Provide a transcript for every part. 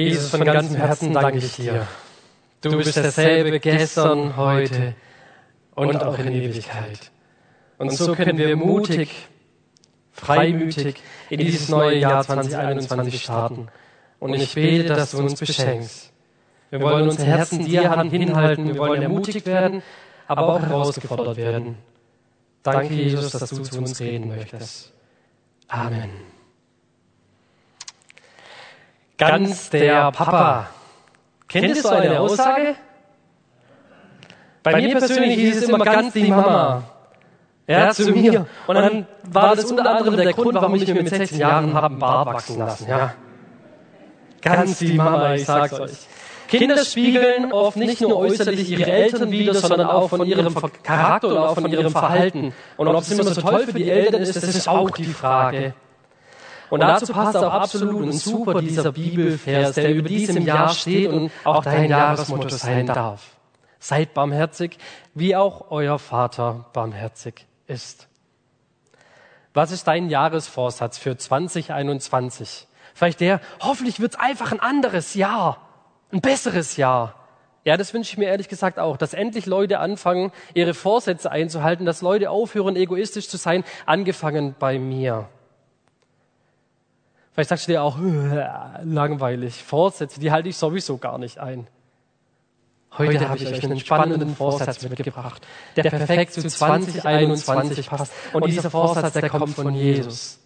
Jesus, von ganzem Herzen danke ich dir. Du bist derselbe gestern, heute und auch in Ewigkeit. Und so können wir mutig, freimütig in dieses neue Jahr 2021 starten. Und ich bete, dass du uns beschenkst. Wir wollen unsere Herzen dir hinhalten, wir wollen ermutigt werden, aber auch herausgefordert werden. Danke, Jesus, dass du zu uns reden möchtest. Amen. Ganz der Papa. Kennt ihr so eine Aussage? Bei mir persönlich hieß es immer ganz die Mama. Ja, zu mir. Und dann war das unter anderem der Grund, warum ich mir mit 16 Jahren habe Bart wachsen lassen. Ja. Ganz die Mama, ich sag's euch. Kinder spiegeln oft nicht nur äußerlich ihre Eltern wider, sondern auch von ihrem Charakter und auch von ihrem Verhalten. Und ob es immer so toll für die Eltern ist, das ist auch die Frage. Und dazu passt auch absolut und super dieser Bibelvers, der über diesem Jahr steht und auch dein Jahresmotto sein darf. Seid barmherzig, wie auch euer Vater barmherzig ist. Was ist dein Jahresvorsatz für 2021? Vielleicht der, hoffentlich wird's einfach ein anderes Jahr, ein besseres Jahr. Ja, das wünsche ich mir ehrlich gesagt auch, dass endlich Leute anfangen, ihre Vorsätze einzuhalten, dass Leute aufhören, egoistisch zu sein, angefangen bei mir. Vielleicht sagst du dir auch, langweilig, Vorsätze, die halte ich sowieso gar nicht ein. Heute, Heute habe ich euch einen spannenden Vorsatz mitgebracht, der perfekt zu 2021 passt. Und dieser Vorsatz, der kommt von Jesus.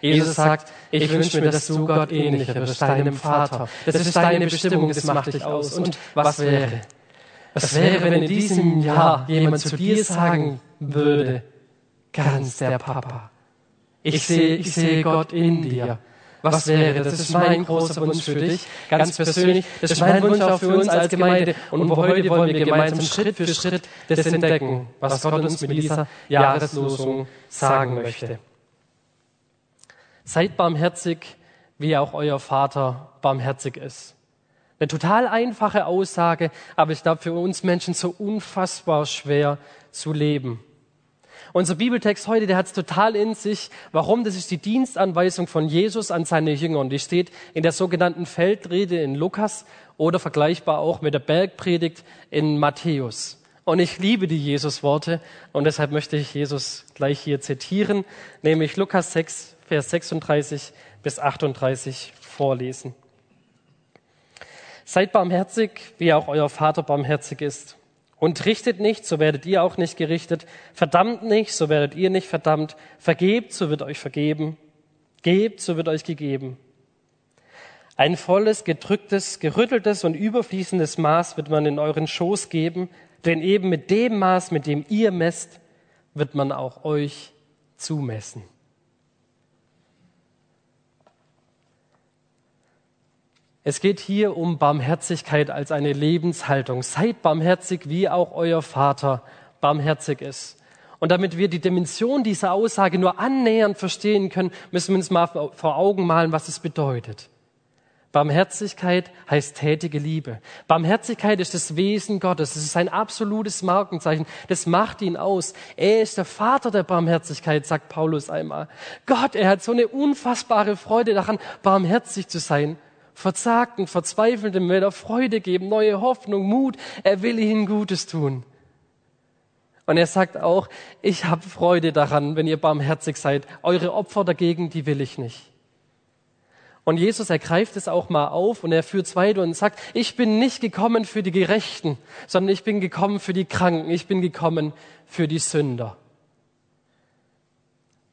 Jesus sagt, ich wünsche mir, dass du Gott ähnlicher wirst, deinem Vater. Das ist deine Bestimmung, das macht dich aus. Und was wäre? Was wäre, wenn in diesem Jahr jemand zu dir sagen würde, ganz der Papa, ich sehe, ich sehe Gott in dir. Was wäre? Das ist mein großer Wunsch für dich, ganz persönlich. Das ist mein Wunsch auch für uns als Gemeinde. Und heute wollen wir gemeinsam Schritt für Schritt das entdecken, was Gott uns mit dieser Jahreslosung sagen möchte. Seid barmherzig, wie auch euer Vater barmherzig ist. Eine total einfache Aussage, aber ich glaube für uns Menschen so unfassbar schwer zu leben. Unser Bibeltext heute, der hat es total in sich. Warum? Das ist die Dienstanweisung von Jesus an seine Jünger. Und die steht in der sogenannten Feldrede in Lukas oder vergleichbar auch mit der Bergpredigt in Matthäus. Und ich liebe die Jesus-Worte und deshalb möchte ich Jesus gleich hier zitieren, nämlich Lukas 6, Vers 36 bis 38 vorlesen. Seid barmherzig, wie auch euer Vater barmherzig ist. Und richtet nicht, so werdet ihr auch nicht gerichtet. Verdammt nicht, so werdet ihr nicht verdammt. Vergebt, so wird euch vergeben. Gebt, so wird euch gegeben. Ein volles, gedrücktes, gerütteltes und überfließendes Maß wird man in euren Schoß geben, denn eben mit dem Maß, mit dem ihr messt, wird man auch euch zumessen. Es geht hier um Barmherzigkeit als eine Lebenshaltung. Seid barmherzig, wie auch euer Vater barmherzig ist. Und damit wir die Dimension dieser Aussage nur annähernd verstehen können, müssen wir uns mal vor Augen malen, was es bedeutet. Barmherzigkeit heißt tätige Liebe. Barmherzigkeit ist das Wesen Gottes. Es ist ein absolutes Markenzeichen. Das macht ihn aus. Er ist der Vater der Barmherzigkeit, sagt Paulus einmal. Gott, er hat so eine unfassbare Freude daran, barmherzig zu sein. Verzagten, Verzweifelten will er Freude geben, neue Hoffnung, Mut. Er will ihnen Gutes tun. Und er sagt auch, ich habe Freude daran, wenn ihr barmherzig seid. Eure Opfer dagegen, die will ich nicht. Und Jesus ergreift es auch mal auf und er führt es weiter und sagt, ich bin nicht gekommen für die Gerechten, sondern ich bin gekommen für die Kranken, ich bin gekommen für die Sünder.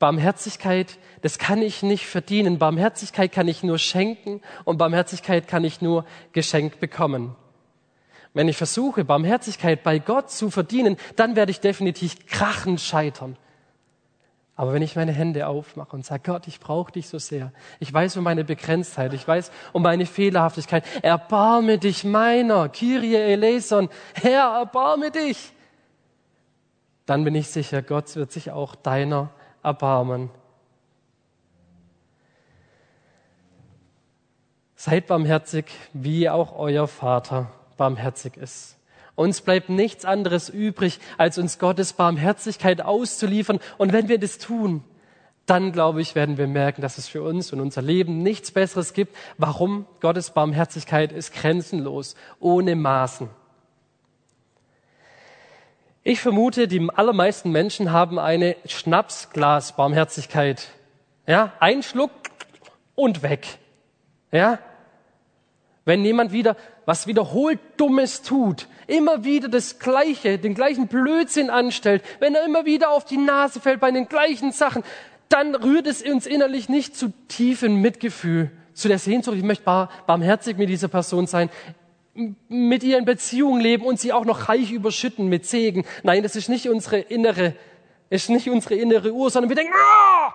Barmherzigkeit, das kann ich nicht verdienen. Barmherzigkeit kann ich nur schenken und Barmherzigkeit kann ich nur geschenkt bekommen. Wenn ich versuche, Barmherzigkeit bei Gott zu verdienen, dann werde ich definitiv krachend scheitern. Aber wenn ich meine Hände aufmache und sage, Gott, ich brauche dich so sehr. Ich weiß um meine Begrenztheit. Ich weiß um meine Fehlerhaftigkeit. Erbarme dich meiner. Kyrie eleison. Herr, erbarme dich. Dann bin ich sicher, Gott wird sich auch deiner erbarmen. Seid barmherzig, wie auch euer Vater barmherzig ist. Uns bleibt nichts anderes übrig, als uns Gottes Barmherzigkeit auszuliefern. Und wenn wir das tun, dann glaube ich, werden wir merken, dass es für uns und unser Leben nichts Besseres gibt. Warum? Gottes Barmherzigkeit ist grenzenlos, ohne Maßen. Ich vermute, die allermeisten Menschen haben eine Schnapsglas-Barmherzigkeit. Ja, ein Schluck und weg. Ja, wenn jemand wieder was wiederholt Dummes tut, immer wieder das Gleiche, den gleichen Blödsinn anstellt, wenn er immer wieder auf die Nase fällt bei den gleichen Sachen, dann rührt es uns innerlich nicht zu tiefem Mitgefühl, zu der Sehnsucht, ich möchte bar, barmherzig mit dieser Person sein, mit ihr in Beziehung leben und sie auch noch reich überschütten mit Segen. Nein, das ist nicht unsere innere, ist nicht unsere innere Uhr, sondern wir denken, ah!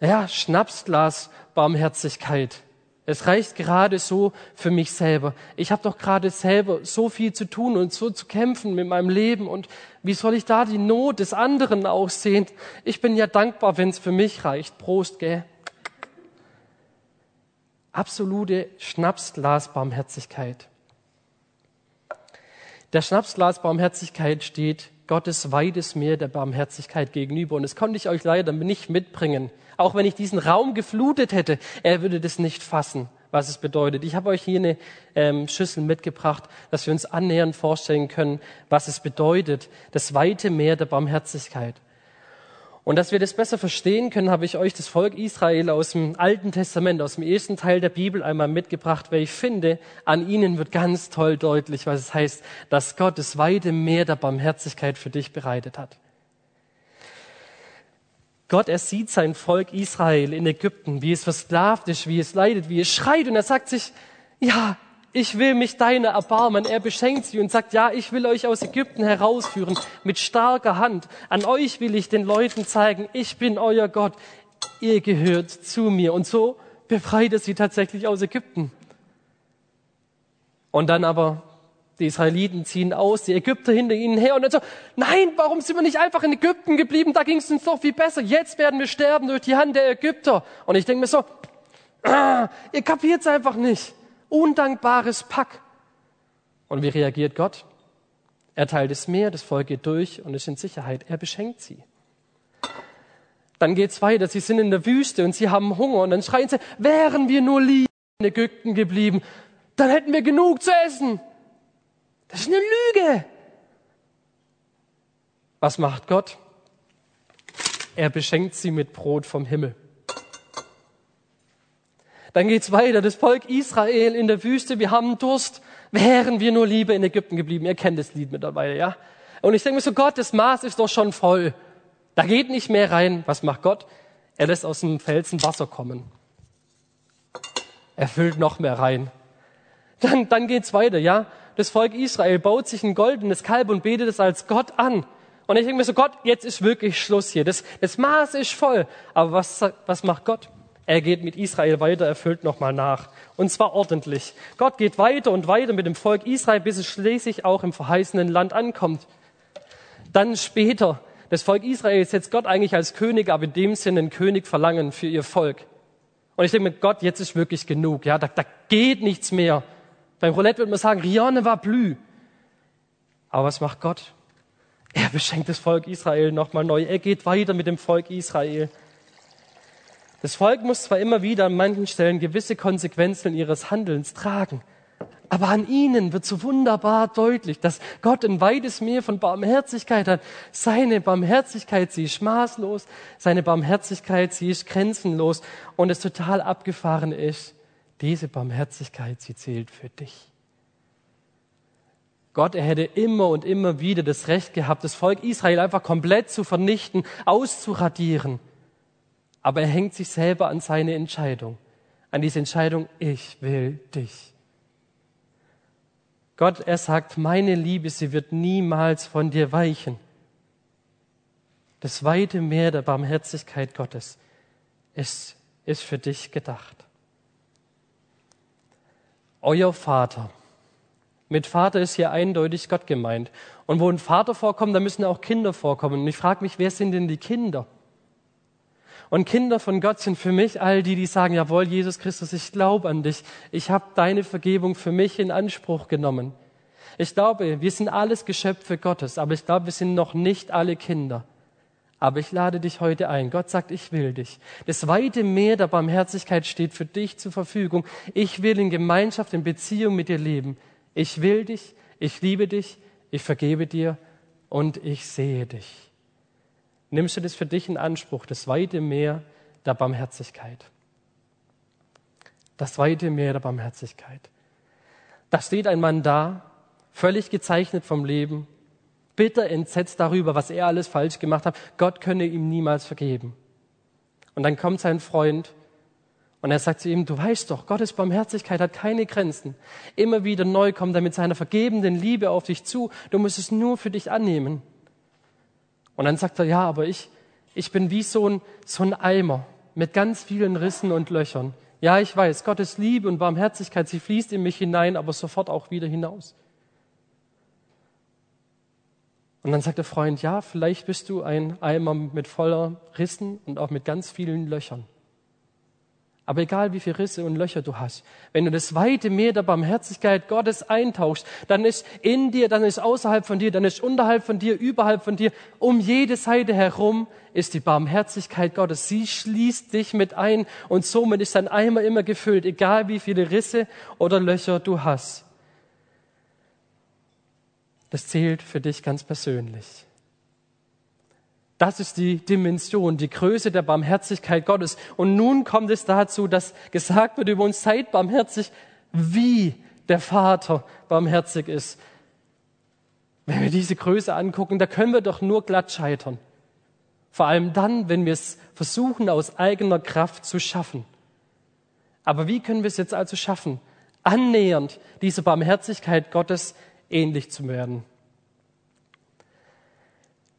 Ja, Schnapsglas Barmherzigkeit. Es reicht gerade so für mich selber. Ich habe doch gerade selber so viel zu tun und so zu kämpfen mit meinem Leben. Und wie soll ich da die Not des anderen auch sehen? Ich bin ja dankbar, wenn es für mich reicht. Prost, gell? Absolute Schnapsglas-Barmherzigkeit. Der Schnapsglas-Barmherzigkeit steht Gottes weites Meer der Barmherzigkeit gegenüber. Und das konnte ich euch leider nicht mitbringen auch wenn ich diesen Raum geflutet hätte, er würde das nicht fassen, was es bedeutet. Ich habe euch hier eine ähm, Schüssel mitgebracht, dass wir uns annähernd vorstellen können, was es bedeutet, das weite Meer der Barmherzigkeit. Und dass wir das besser verstehen können, habe ich euch das Volk Israel aus dem Alten Testament, aus dem ersten Teil der Bibel einmal mitgebracht, weil ich finde, an ihnen wird ganz toll deutlich, was es heißt, dass Gott das weite Meer der Barmherzigkeit für dich bereitet hat. Gott, er sieht sein Volk Israel in Ägypten, wie es versklavt ist, wie es leidet, wie es schreit. Und er sagt sich, ja, ich will mich deiner erbarmen. Er beschenkt sie und sagt, ja, ich will euch aus Ägypten herausführen mit starker Hand. An euch will ich den Leuten zeigen, ich bin euer Gott. Ihr gehört zu mir. Und so befreit er sie tatsächlich aus Ägypten. Und dann aber die Israeliten ziehen aus, die Ägypter hinter ihnen her und dann so, nein, warum sind wir nicht einfach in Ägypten geblieben? Da ging es uns doch viel besser. Jetzt werden wir sterben durch die Hand der Ägypter. Und ich denke mir so, ah, ihr kapiert's einfach nicht. Undankbares Pack. Und wie reagiert Gott? Er teilt das Meer, das Volk geht durch und ist in Sicherheit. Er beschenkt sie. Dann geht's weiter. Sie sind in der Wüste und sie haben Hunger und dann schreien sie, wären wir nur lieber in Ägypten geblieben, dann hätten wir genug zu essen. Das ist eine Lüge. Was macht Gott? Er beschenkt sie mit Brot vom Himmel. Dann geht's weiter. Das Volk Israel in der Wüste, wir haben Durst. Wären wir nur lieber in Ägypten geblieben. Ihr kennt das Lied mittlerweile, ja? Und ich denke mir so, Gott, das Maß ist doch schon voll. Da geht nicht mehr rein. Was macht Gott? Er lässt aus dem Felsen Wasser kommen. Er füllt noch mehr rein. Dann, dann geht's weiter, ja? das Volk Israel baut sich ein goldenes Kalb und betet es als Gott an. Und ich denke mir so, Gott, jetzt ist wirklich Schluss hier. Das, das Maß ist voll. Aber was, was macht Gott? Er geht mit Israel weiter, erfüllt nochmal nach. Und zwar ordentlich. Gott geht weiter und weiter mit dem Volk Israel, bis es schließlich auch im verheißenen Land ankommt. Dann später, das Volk Israel setzt Gott eigentlich als König, aber in dem Sinne einen König verlangen für ihr Volk. Und ich denke mir, Gott, jetzt ist wirklich genug. Ja, da, da geht nichts mehr. Beim Roulette würde man sagen, Rione war blü. Aber was macht Gott? Er beschenkt das Volk Israel nochmal neu. Er geht weiter mit dem Volk Israel. Das Volk muss zwar immer wieder an manchen Stellen gewisse Konsequenzen ihres Handelns tragen, aber an ihnen wird so wunderbar deutlich, dass Gott ein weites Meer von Barmherzigkeit hat. Seine Barmherzigkeit, sie ist maßlos, seine Barmherzigkeit, sie ist grenzenlos und es total abgefahren ist. Diese Barmherzigkeit, sie zählt für dich. Gott, er hätte immer und immer wieder das Recht gehabt, das Volk Israel einfach komplett zu vernichten, auszuradieren. Aber er hängt sich selber an seine Entscheidung, an diese Entscheidung, ich will dich. Gott, er sagt, meine Liebe, sie wird niemals von dir weichen. Das weite Meer der Barmherzigkeit Gottes ist, ist für dich gedacht euer Vater. Mit Vater ist hier eindeutig Gott gemeint. Und wo ein Vater vorkommt, da müssen auch Kinder vorkommen. Und ich frage mich, wer sind denn die Kinder? Und Kinder von Gott sind für mich all die, die sagen, jawohl, Jesus Christus, ich glaube an dich. Ich habe deine Vergebung für mich in Anspruch genommen. Ich glaube, wir sind alles Geschöpfe Gottes, aber ich glaube, wir sind noch nicht alle Kinder. Aber ich lade dich heute ein. Gott sagt, ich will dich. Das weite Meer der Barmherzigkeit steht für dich zur Verfügung. Ich will in Gemeinschaft, in Beziehung mit dir leben. Ich will dich, ich liebe dich, ich vergebe dir und ich sehe dich. Nimmst du das für dich in Anspruch, das weite Meer der Barmherzigkeit? Das weite Meer der Barmherzigkeit. Da steht ein Mann da, völlig gezeichnet vom Leben, bitter entsetzt darüber, was er alles falsch gemacht hat. Gott könne ihm niemals vergeben. Und dann kommt sein Freund und er sagt zu ihm, du weißt doch, Gottes Barmherzigkeit hat keine Grenzen. Immer wieder neu kommt er mit seiner vergebenden Liebe auf dich zu. Du musst es nur für dich annehmen. Und dann sagt er, ja, aber ich, ich bin wie so ein, so ein Eimer mit ganz vielen Rissen und Löchern. Ja, ich weiß, Gottes Liebe und Barmherzigkeit, sie fließt in mich hinein, aber sofort auch wieder hinaus. Und dann sagt der Freund, ja, vielleicht bist du ein Eimer mit voller Rissen und auch mit ganz vielen Löchern. Aber egal wie viele Risse und Löcher du hast, wenn du das weite Meer der Barmherzigkeit Gottes eintauchst, dann ist in dir, dann ist außerhalb von dir, dann ist unterhalb von dir, überhalb von dir, um jede Seite herum ist die Barmherzigkeit Gottes. Sie schließt dich mit ein und somit ist dein Eimer immer gefüllt, egal wie viele Risse oder Löcher du hast. Das zählt für dich ganz persönlich. Das ist die Dimension, die Größe der Barmherzigkeit Gottes. Und nun kommt es dazu, dass gesagt wird über uns, seid barmherzig, wie der Vater barmherzig ist. Wenn wir diese Größe angucken, da können wir doch nur glatt scheitern. Vor allem dann, wenn wir es versuchen, aus eigener Kraft zu schaffen. Aber wie können wir es jetzt also schaffen, annähernd dieser Barmherzigkeit Gottes ähnlich zu werden.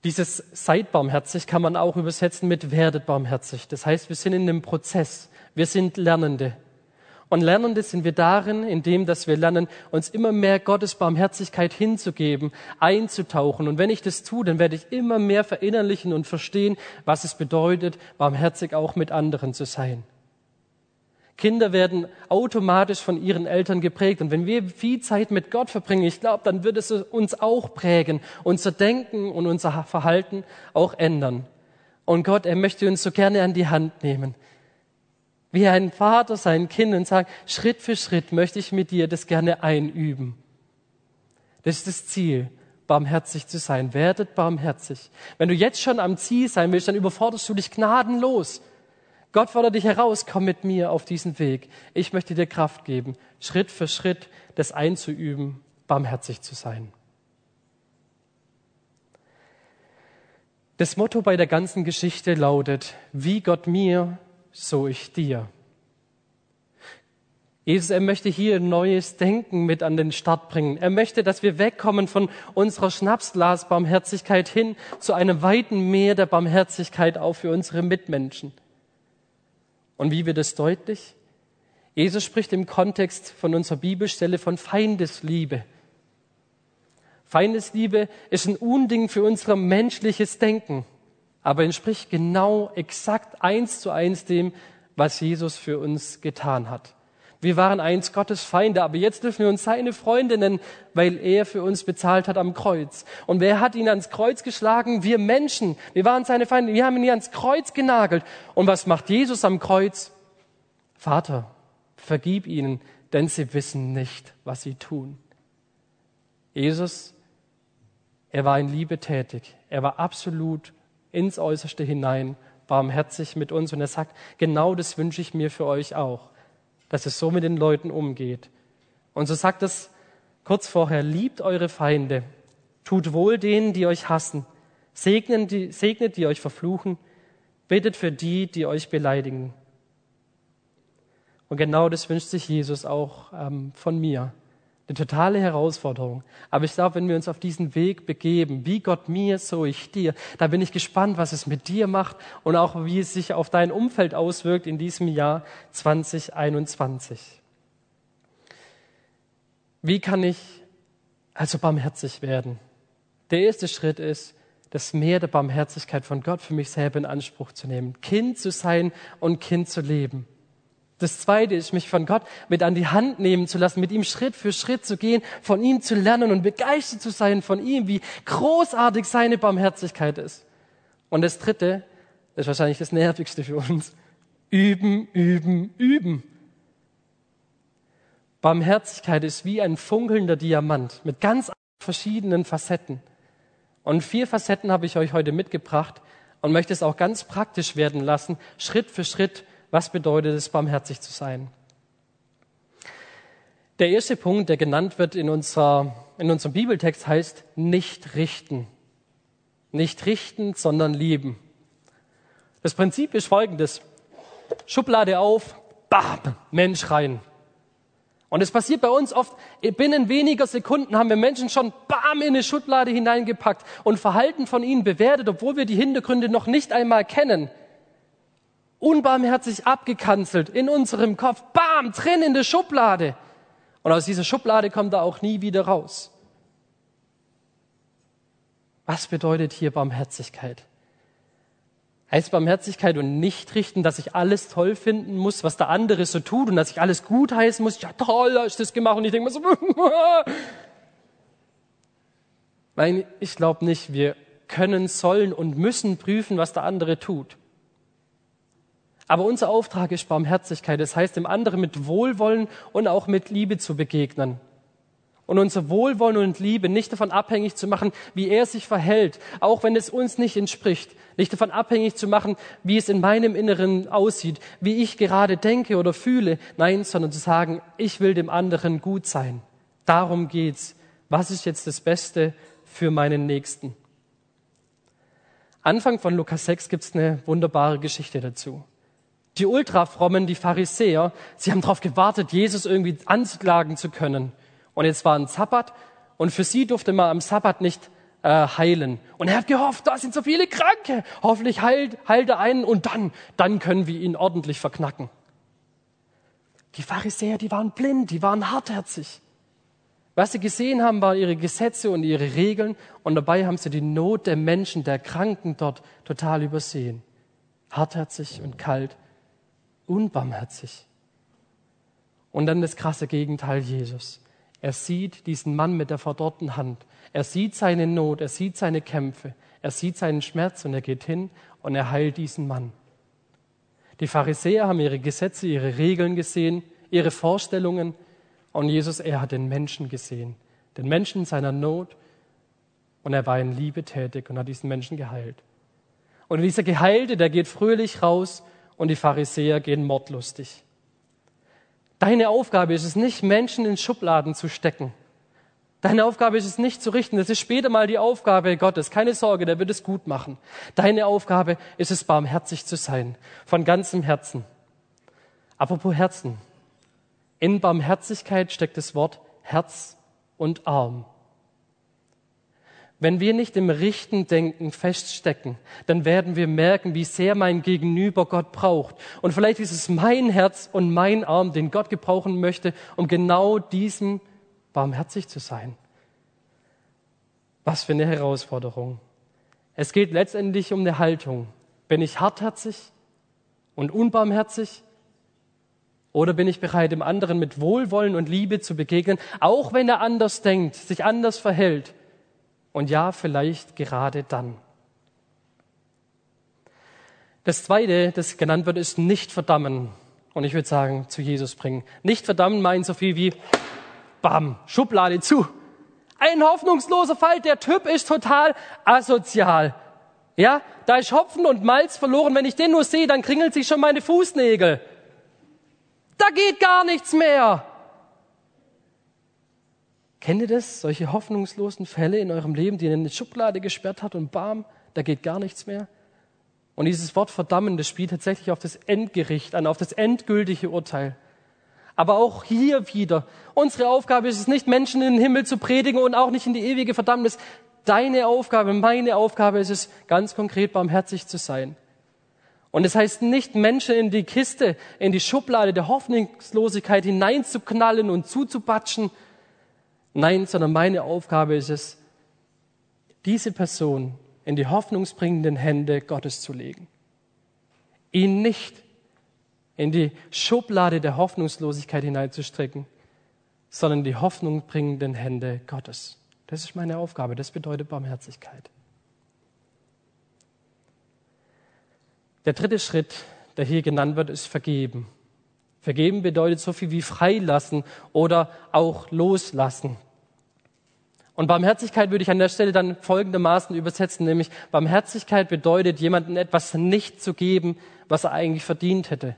Dieses seid barmherzig kann man auch übersetzen mit werdet barmherzig. Das heißt, wir sind in einem Prozess. Wir sind Lernende. Und Lernende sind wir darin, indem, dass wir lernen, uns immer mehr Gottes Barmherzigkeit hinzugeben, einzutauchen. Und wenn ich das tue, dann werde ich immer mehr verinnerlichen und verstehen, was es bedeutet, barmherzig auch mit anderen zu sein. Kinder werden automatisch von ihren Eltern geprägt. Und wenn wir viel Zeit mit Gott verbringen, ich glaube, dann wird es uns auch prägen, unser Denken und unser Verhalten auch ändern. Und Gott, er möchte uns so gerne an die Hand nehmen. Wie ein Vater sein Kind und sagt, Schritt für Schritt möchte ich mit dir das gerne einüben. Das ist das Ziel, barmherzig zu sein. Werdet barmherzig. Wenn du jetzt schon am Ziel sein willst, dann überforderst du dich gnadenlos. Gott fordert dich heraus, komm mit mir auf diesen Weg. Ich möchte dir Kraft geben, Schritt für Schritt das einzuüben, barmherzig zu sein. Das Motto bei der ganzen Geschichte lautet, wie Gott mir, so ich dir. Jesus, er möchte hier neues Denken mit an den Start bringen. Er möchte, dass wir wegkommen von unserer Schnapsglas-Barmherzigkeit hin zu einem weiten Meer der Barmherzigkeit auch für unsere Mitmenschen. Und wie wird es deutlich? Jesus spricht im Kontext von unserer Bibelstelle von Feindesliebe. Feindesliebe ist ein Unding für unser menschliches Denken, aber entspricht genau exakt eins zu eins dem, was Jesus für uns getan hat. Wir waren einst Gottes Feinde, aber jetzt dürfen wir uns seine Freunde nennen, weil er für uns bezahlt hat am Kreuz. Und wer hat ihn ans Kreuz geschlagen? Wir Menschen. Wir waren seine Feinde. Wir haben ihn ans Kreuz genagelt. Und was macht Jesus am Kreuz? Vater, vergib ihnen, denn sie wissen nicht, was sie tun. Jesus, er war in Liebe tätig. Er war absolut ins Äußerste hinein barmherzig mit uns. Und er sagt, genau das wünsche ich mir für euch auch dass es so mit den Leuten umgeht. Und so sagt es kurz vorher, liebt eure Feinde, tut wohl denen, die euch hassen, segnet die, segnet die euch verfluchen, betet für die, die euch beleidigen. Und genau das wünscht sich Jesus auch ähm, von mir. Eine totale Herausforderung. Aber ich glaube, wenn wir uns auf diesen Weg begeben, wie Gott mir, so ich dir, da bin ich gespannt, was es mit dir macht und auch wie es sich auf dein Umfeld auswirkt in diesem Jahr 2021. Wie kann ich also barmherzig werden? Der erste Schritt ist, das Meer der Barmherzigkeit von Gott für mich selber in Anspruch zu nehmen, Kind zu sein und Kind zu leben. Das zweite ist, mich von Gott mit an die Hand nehmen zu lassen, mit ihm Schritt für Schritt zu gehen, von ihm zu lernen und begeistert zu sein von ihm, wie großartig seine Barmherzigkeit ist. Und das Dritte, ist wahrscheinlich das Nervigste für uns, üben, üben, üben. Barmherzigkeit ist wie ein funkelnder Diamant mit ganz verschiedenen Facetten. Und vier Facetten habe ich euch heute mitgebracht und möchte es auch ganz praktisch werden lassen, Schritt für Schritt, was bedeutet es, barmherzig zu sein. Der erste Punkt, der genannt wird in, unserer, in unserem Bibeltext, heißt nicht richten. Nicht richten, sondern lieben. Das Prinzip ist folgendes. Schublade auf, bam, Mensch rein. Und es passiert bei uns oft, binnen weniger Sekunden haben wir Menschen schon bam in eine Schublade hineingepackt und Verhalten von ihnen bewertet, obwohl wir die Hintergründe noch nicht einmal kennen. Unbarmherzig abgekanzelt in unserem Kopf, bam, drin in der Schublade. Und aus dieser Schublade kommt er auch nie wieder raus. Was bedeutet hier Barmherzigkeit? heißt Barmherzigkeit und nicht richten, dass ich alles toll finden muss, was der andere so tut und dass ich alles gut heißen muss. Ja, toll, hast du das gemacht. Und ich denke mir so, nein, ich glaube nicht. Wir können, sollen und müssen prüfen, was der andere tut. Aber unser Auftrag ist Barmherzigkeit. Das heißt, dem anderen mit Wohlwollen und auch mit Liebe zu begegnen und unser Wohlwollen und Liebe nicht davon abhängig zu machen, wie er sich verhält, auch wenn es uns nicht entspricht, nicht davon abhängig zu machen, wie es in meinem Inneren aussieht, wie ich gerade denke oder fühle, nein, sondern zu sagen, ich will dem anderen gut sein. Darum geht's. Was ist jetzt das Beste für meinen Nächsten? Anfang von Lukas 6 gibt's eine wunderbare Geschichte dazu. Die Ultrafrommen, die Pharisäer, sie haben darauf gewartet, Jesus irgendwie anklagen zu können. Und jetzt war ein Sabbat und für sie durfte man am Sabbat nicht äh, heilen. Und er hat gehofft, da sind so viele Kranke. Hoffentlich heilt, heilt er einen und dann, dann können wir ihn ordentlich verknacken. Die Pharisäer, die waren blind, die waren hartherzig. Was sie gesehen haben, waren ihre Gesetze und ihre Regeln und dabei haben sie die Not der Menschen, der Kranken dort total übersehen. Hartherzig und kalt, unbarmherzig. Und dann das krasse Gegenteil Jesus. Er sieht diesen Mann mit der verdorrten Hand. Er sieht seine Not, er sieht seine Kämpfe, er sieht seinen Schmerz und er geht hin und er heilt diesen Mann. Die Pharisäer haben ihre Gesetze, ihre Regeln gesehen, ihre Vorstellungen und Jesus, er hat den Menschen gesehen, den Menschen in seiner Not und er war in Liebe tätig und hat diesen Menschen geheilt. Und dieser Geheilte, der geht fröhlich raus und die Pharisäer gehen mordlustig. Deine Aufgabe ist es nicht, Menschen in Schubladen zu stecken. Deine Aufgabe ist es nicht zu richten. Das ist später mal die Aufgabe Gottes. Keine Sorge, der wird es gut machen. Deine Aufgabe ist es, barmherzig zu sein. Von ganzem Herzen. Apropos Herzen. In Barmherzigkeit steckt das Wort Herz und Arm. Wenn wir nicht im Richten Denken feststecken, dann werden wir merken, wie sehr mein Gegenüber Gott braucht. Und vielleicht ist es mein Herz und mein Arm, den Gott gebrauchen möchte, um genau diesem barmherzig zu sein. Was für eine Herausforderung. Es geht letztendlich um eine Haltung. Bin ich hartherzig und unbarmherzig? Oder bin ich bereit, dem anderen mit Wohlwollen und Liebe zu begegnen, auch wenn er anders denkt, sich anders verhält? Und ja, vielleicht gerade dann. Das Zweite, das genannt wird, ist nicht verdammen. Und ich würde sagen, zu Jesus bringen. Nicht verdammen meint so viel wie, bam, Schublade zu. Ein hoffnungsloser Fall, der Typ ist total asozial. Ja, da ist Hopfen und Malz verloren. Wenn ich den nur sehe, dann kringeln sich schon meine Fußnägel. Da geht gar nichts mehr. Kennt ihr das? Solche hoffnungslosen Fälle in eurem Leben, die in eine Schublade gesperrt hat und bam, da geht gar nichts mehr? Und dieses Wort verdammen, das spielt tatsächlich auf das Endgericht an, auf das endgültige Urteil. Aber auch hier wieder, unsere Aufgabe ist es nicht, Menschen in den Himmel zu predigen und auch nicht in die ewige Verdammnis. Deine Aufgabe, meine Aufgabe ist es, ganz konkret barmherzig zu sein. Und es das heißt nicht, Menschen in die Kiste, in die Schublade der Hoffnungslosigkeit hineinzuknallen und zuzupatschen, Nein, sondern meine Aufgabe ist es, diese Person in die hoffnungsbringenden Hände Gottes zu legen. Ihn nicht in die Schublade der Hoffnungslosigkeit hineinzustrecken, sondern in die hoffnungbringenden Hände Gottes. Das ist meine Aufgabe. Das bedeutet Barmherzigkeit. Der dritte Schritt, der hier genannt wird, ist vergeben. Vergeben bedeutet so viel wie freilassen oder auch loslassen. Und Barmherzigkeit würde ich an der Stelle dann folgendermaßen übersetzen, nämlich Barmherzigkeit bedeutet, jemandem etwas nicht zu geben, was er eigentlich verdient hätte.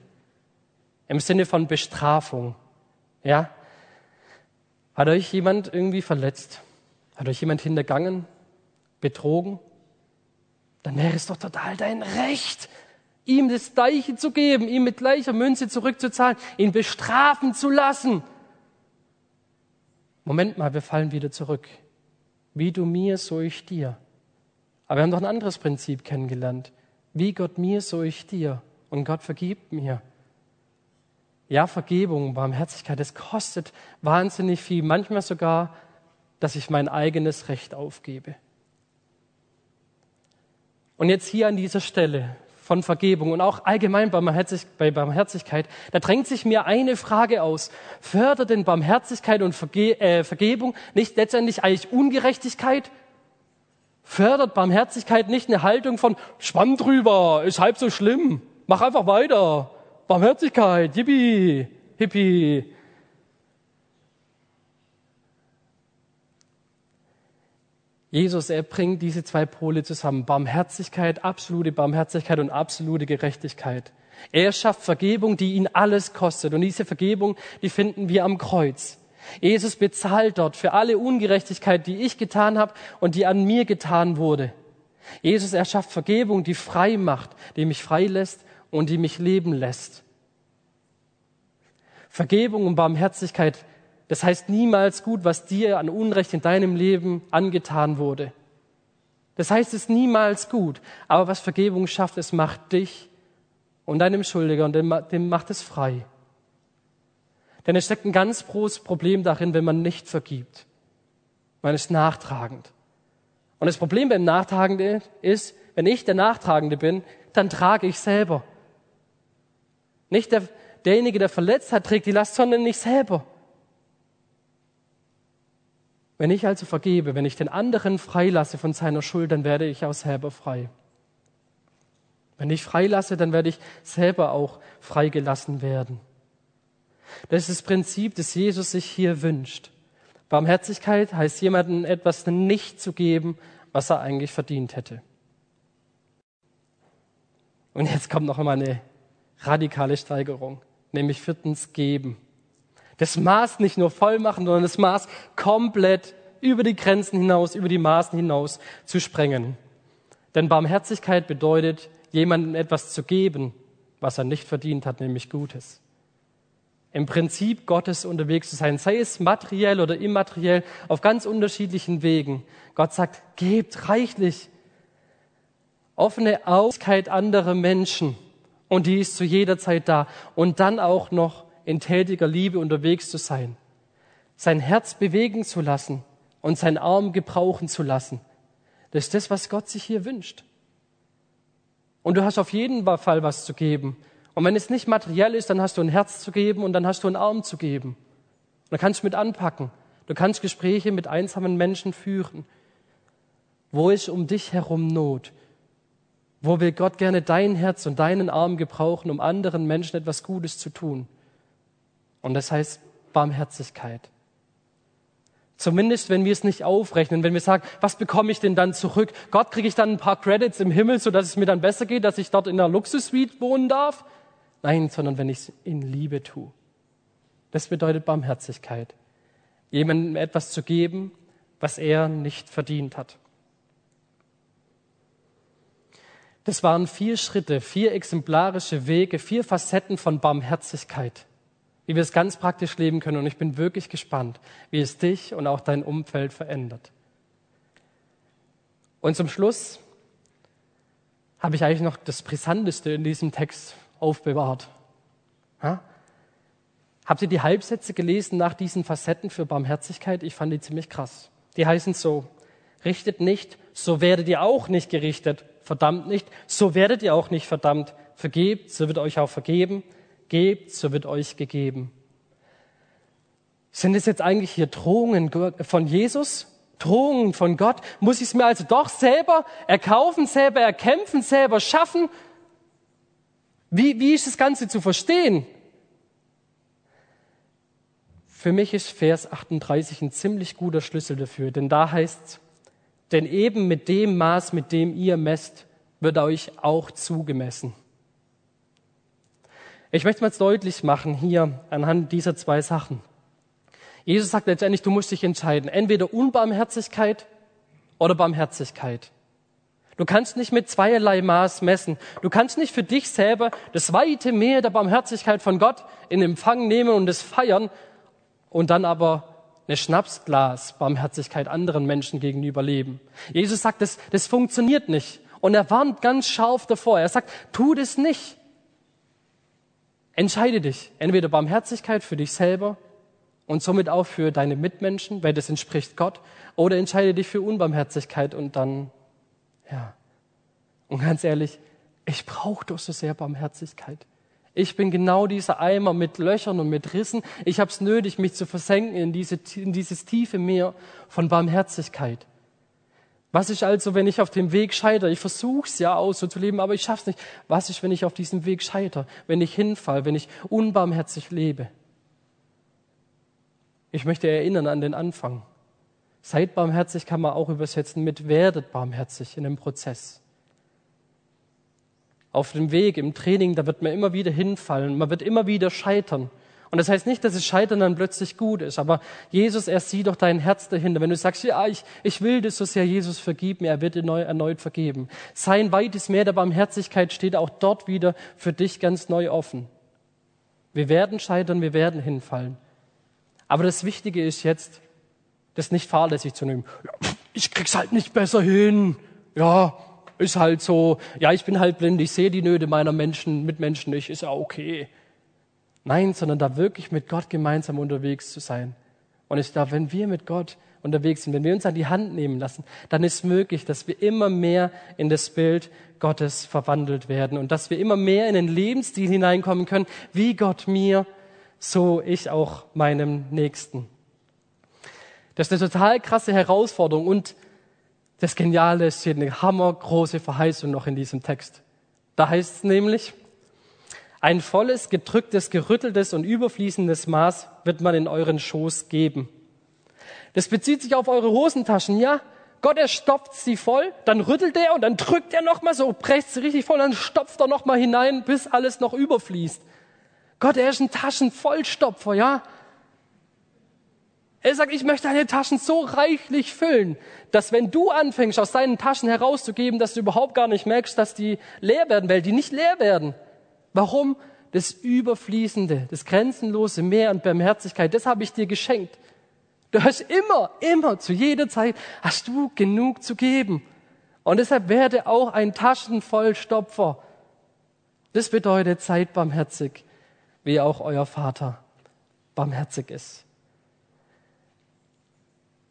Im Sinne von Bestrafung. Ja? Hat euch jemand irgendwie verletzt? Hat euch jemand hintergangen? Betrogen? Dann wäre es doch total dein Recht, ihm das Gleiche zu geben, ihm mit gleicher Münze zurückzuzahlen, ihn bestrafen zu lassen. Moment mal, wir fallen wieder zurück. Wie du mir, so ich dir. Aber wir haben doch ein anderes Prinzip kennengelernt. Wie Gott mir, so ich dir. Und Gott vergibt mir. Ja, Vergebung, Barmherzigkeit, das kostet wahnsinnig viel. Manchmal sogar, dass ich mein eigenes Recht aufgebe. Und jetzt hier an dieser Stelle von Vergebung und auch allgemein bei Barmherzigkeit, da drängt sich mir eine Frage aus. Fördert denn Barmherzigkeit und Verge äh, Vergebung nicht letztendlich eigentlich Ungerechtigkeit? Fördert Barmherzigkeit nicht eine Haltung von Schwamm drüber, ist halb so schlimm, mach einfach weiter. Barmherzigkeit, yippie, hippie. Jesus, er bringt diese zwei Pole zusammen. Barmherzigkeit, absolute Barmherzigkeit und absolute Gerechtigkeit. Er schafft Vergebung, die ihn alles kostet. Und diese Vergebung, die finden wir am Kreuz. Jesus bezahlt dort für alle Ungerechtigkeit, die ich getan habe und die an mir getan wurde. Jesus, er schafft Vergebung, die frei macht, die mich frei lässt und die mich leben lässt. Vergebung und Barmherzigkeit das heißt niemals gut, was dir an Unrecht in deinem Leben angetan wurde. Das heißt es niemals gut. Aber was Vergebung schafft, es macht dich und deinem Schuldiger und dem, macht es frei. Denn es steckt ein ganz großes Problem darin, wenn man nicht vergibt. Man ist nachtragend. Und das Problem beim Nachtragenden ist, wenn ich der Nachtragende bin, dann trage ich selber. Nicht der, derjenige, der verletzt hat, trägt die Last, sondern ich selber. Wenn ich also vergebe, wenn ich den anderen freilasse von seiner Schuld, dann werde ich auch selber frei. Wenn ich freilasse, dann werde ich selber auch freigelassen werden. Das ist das Prinzip, das Jesus sich hier wünscht. Barmherzigkeit heißt jemandem etwas nicht zu geben, was er eigentlich verdient hätte. Und jetzt kommt noch einmal eine radikale Steigerung, nämlich viertens geben. Das Maß nicht nur voll machen, sondern das Maß komplett über die Grenzen hinaus, über die Maßen hinaus zu sprengen. Denn Barmherzigkeit bedeutet, jemandem etwas zu geben, was er nicht verdient hat, nämlich Gutes. Im Prinzip Gottes unterwegs zu sein, sei es materiell oder immateriell, auf ganz unterschiedlichen Wegen. Gott sagt, gebt reichlich. Offene Aufmerksamkeit anderer Menschen. Und die ist zu jeder Zeit da. Und dann auch noch in tätiger Liebe unterwegs zu sein, sein Herz bewegen zu lassen und sein Arm gebrauchen zu lassen. Das ist das, was Gott sich hier wünscht. Und du hast auf jeden Fall was zu geben. Und wenn es nicht materiell ist, dann hast du ein Herz zu geben und dann hast du einen Arm zu geben. Dann kannst du mit anpacken. Du kannst Gespräche mit einsamen Menschen führen. Wo ist um dich herum Not? Wo will Gott gerne dein Herz und deinen Arm gebrauchen, um anderen Menschen etwas Gutes zu tun? Und das heißt Barmherzigkeit. Zumindest, wenn wir es nicht aufrechnen, wenn wir sagen, was bekomme ich denn dann zurück? Gott, kriege ich dann ein paar Credits im Himmel, sodass es mir dann besser geht, dass ich dort in einer Luxussuite wohnen darf? Nein, sondern wenn ich es in Liebe tue. Das bedeutet Barmherzigkeit. Jemandem etwas zu geben, was er nicht verdient hat. Das waren vier Schritte, vier exemplarische Wege, vier Facetten von Barmherzigkeit wie wir es ganz praktisch leben können. Und ich bin wirklich gespannt, wie es dich und auch dein Umfeld verändert. Und zum Schluss habe ich eigentlich noch das Brisanteste in diesem Text aufbewahrt. Ja? Habt ihr die Halbsätze gelesen nach diesen Facetten für Barmherzigkeit? Ich fand die ziemlich krass. Die heißen so, richtet nicht, so werdet ihr auch nicht gerichtet, verdammt nicht, so werdet ihr auch nicht verdammt, vergebt, so wird euch auch vergeben, Gebt, so wird euch gegeben. Sind es jetzt eigentlich hier Drohungen von Jesus? Drohungen von Gott? Muss ich es mir also doch selber erkaufen, selber erkämpfen, selber schaffen? Wie, wie ist das Ganze zu verstehen? Für mich ist Vers 38 ein ziemlich guter Schlüssel dafür, denn da heißt es, denn eben mit dem Maß, mit dem ihr messt, wird euch auch zugemessen. Ich möchte mal deutlich machen hier anhand dieser zwei Sachen. Jesus sagt letztendlich, du musst dich entscheiden, entweder Unbarmherzigkeit oder Barmherzigkeit. Du kannst nicht mit zweierlei Maß messen. Du kannst nicht für dich selber das weite Meer der Barmherzigkeit von Gott in Empfang nehmen und es feiern und dann aber eine Schnapsglas Barmherzigkeit anderen Menschen gegenüber leben. Jesus sagt, das, das funktioniert nicht. Und er warnt ganz scharf davor. Er sagt, tu das nicht. Entscheide dich, entweder Barmherzigkeit für dich selber und somit auch für deine Mitmenschen, weil das entspricht Gott, oder entscheide dich für Unbarmherzigkeit und dann, ja. Und ganz ehrlich, ich brauche doch so sehr Barmherzigkeit. Ich bin genau dieser Eimer mit Löchern und mit Rissen. Ich habe es nötig, mich zu versenken in, diese, in dieses tiefe Meer von Barmherzigkeit. Was ist also, wenn ich auf dem Weg scheitere? Ich versuche es ja aus so zu leben, aber ich schaff's nicht. Was ist, wenn ich auf diesem Weg scheitere? Wenn ich hinfall, wenn ich unbarmherzig lebe? Ich möchte erinnern an den Anfang. Seid barmherzig kann man auch übersetzen mit werdet barmherzig in dem Prozess. Auf dem Weg, im Training, da wird man immer wieder hinfallen, man wird immer wieder scheitern. Und das heißt nicht, dass das Scheitern dann plötzlich gut ist, aber Jesus, er sieht doch dein Herz dahinter. Wenn du sagst, ja, ich, ich will das so sehr, Jesus, vergib mir, er wird dir neu, erneut vergeben. Sein weites Meer der Barmherzigkeit steht auch dort wieder für dich ganz neu offen. Wir werden scheitern, wir werden hinfallen. Aber das Wichtige ist jetzt, das nicht fahrlässig zu nehmen. Ja, ich krieg's halt nicht besser hin. Ja, ist halt so. Ja, ich bin halt blind, ich sehe die Nöte meiner Menschen, Mitmenschen nicht, ist ja okay. Nein, sondern da wirklich mit Gott gemeinsam unterwegs zu sein. Und ich glaube, wenn wir mit Gott unterwegs sind, wenn wir uns an die Hand nehmen lassen, dann ist möglich, dass wir immer mehr in das Bild Gottes verwandelt werden und dass wir immer mehr in den Lebensstil hineinkommen können, wie Gott mir, so ich auch meinem Nächsten. Das ist eine total krasse Herausforderung und das Geniale ist hier eine hammergroße Verheißung noch in diesem Text. Da heißt es nämlich, ein volles, gedrücktes, gerütteltes und überfließendes Maß wird man in euren Schoß geben. Das bezieht sich auf eure Hosentaschen, ja? Gott, er stopft sie voll, dann rüttelt er und dann drückt er nochmal so, presst sie richtig voll, dann stopft er nochmal hinein, bis alles noch überfließt. Gott, er ist ein Taschenvollstopfer, ja? Er sagt, ich möchte deine Taschen so reichlich füllen, dass wenn du anfängst, aus deinen Taschen herauszugeben, dass du überhaupt gar nicht merkst, dass die leer werden, weil die nicht leer werden. Warum? Das Überfließende, das grenzenlose Meer an Barmherzigkeit, das habe ich dir geschenkt. Du hast immer, immer, zu jeder Zeit, hast du genug zu geben. Und deshalb werde auch ein Taschenvollstopfer. Das bedeutet, seid barmherzig, wie auch euer Vater barmherzig ist.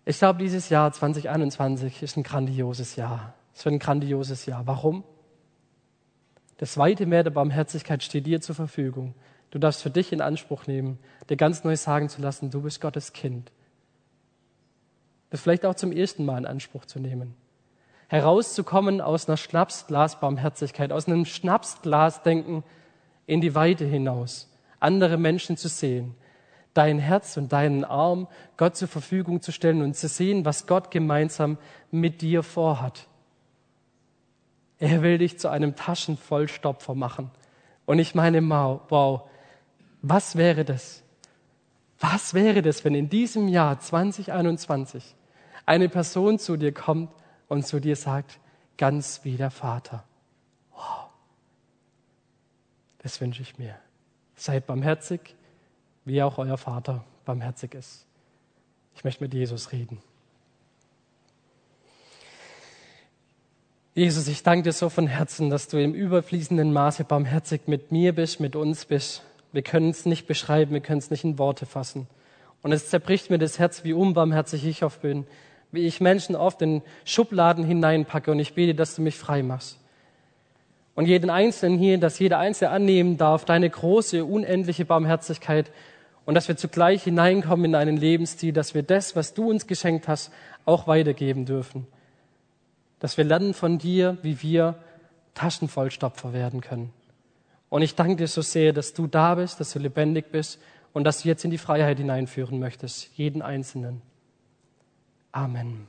Ich glaube, dieses Jahr 2021 ist ein grandioses Jahr. Es wird ein grandioses Jahr. Warum? Das weite Meer der Barmherzigkeit steht dir zur Verfügung. Du darfst für dich in Anspruch nehmen, dir ganz neu sagen zu lassen, du bist Gottes Kind. Das vielleicht auch zum ersten Mal in Anspruch zu nehmen. Herauszukommen aus einer Schnapsglas-Barmherzigkeit, aus einem Schnapsglas-Denken in die Weite hinaus, andere Menschen zu sehen, dein Herz und deinen Arm Gott zur Verfügung zu stellen und zu sehen, was Gott gemeinsam mit dir vorhat. Er will dich zu einem Taschenvollstopfer machen. Und ich meine, wow, was wäre das? Was wäre das, wenn in diesem Jahr 2021 eine Person zu dir kommt und zu dir sagt, ganz wie der Vater? Wow. Das wünsche ich mir. Seid barmherzig, wie auch euer Vater barmherzig ist. Ich möchte mit Jesus reden. Jesus, ich danke dir so von Herzen, dass du im überfließenden Maße barmherzig mit mir bist, mit uns bist. Wir können es nicht beschreiben, wir können es nicht in Worte fassen. Und es zerbricht mir das Herz, wie unbarmherzig ich oft bin, wie ich Menschen oft in Schubladen hineinpacke und ich bete, dass du mich frei machst. Und jeden Einzelnen hier, dass jeder Einzelne annehmen darf, deine große, unendliche Barmherzigkeit und dass wir zugleich hineinkommen in einen Lebensstil, dass wir das, was du uns geschenkt hast, auch weitergeben dürfen dass wir lernen von dir, wie wir Taschenvollstopfer werden können. Und ich danke dir so sehr, dass du da bist, dass du lebendig bist und dass du jetzt in die Freiheit hineinführen möchtest, jeden Einzelnen. Amen.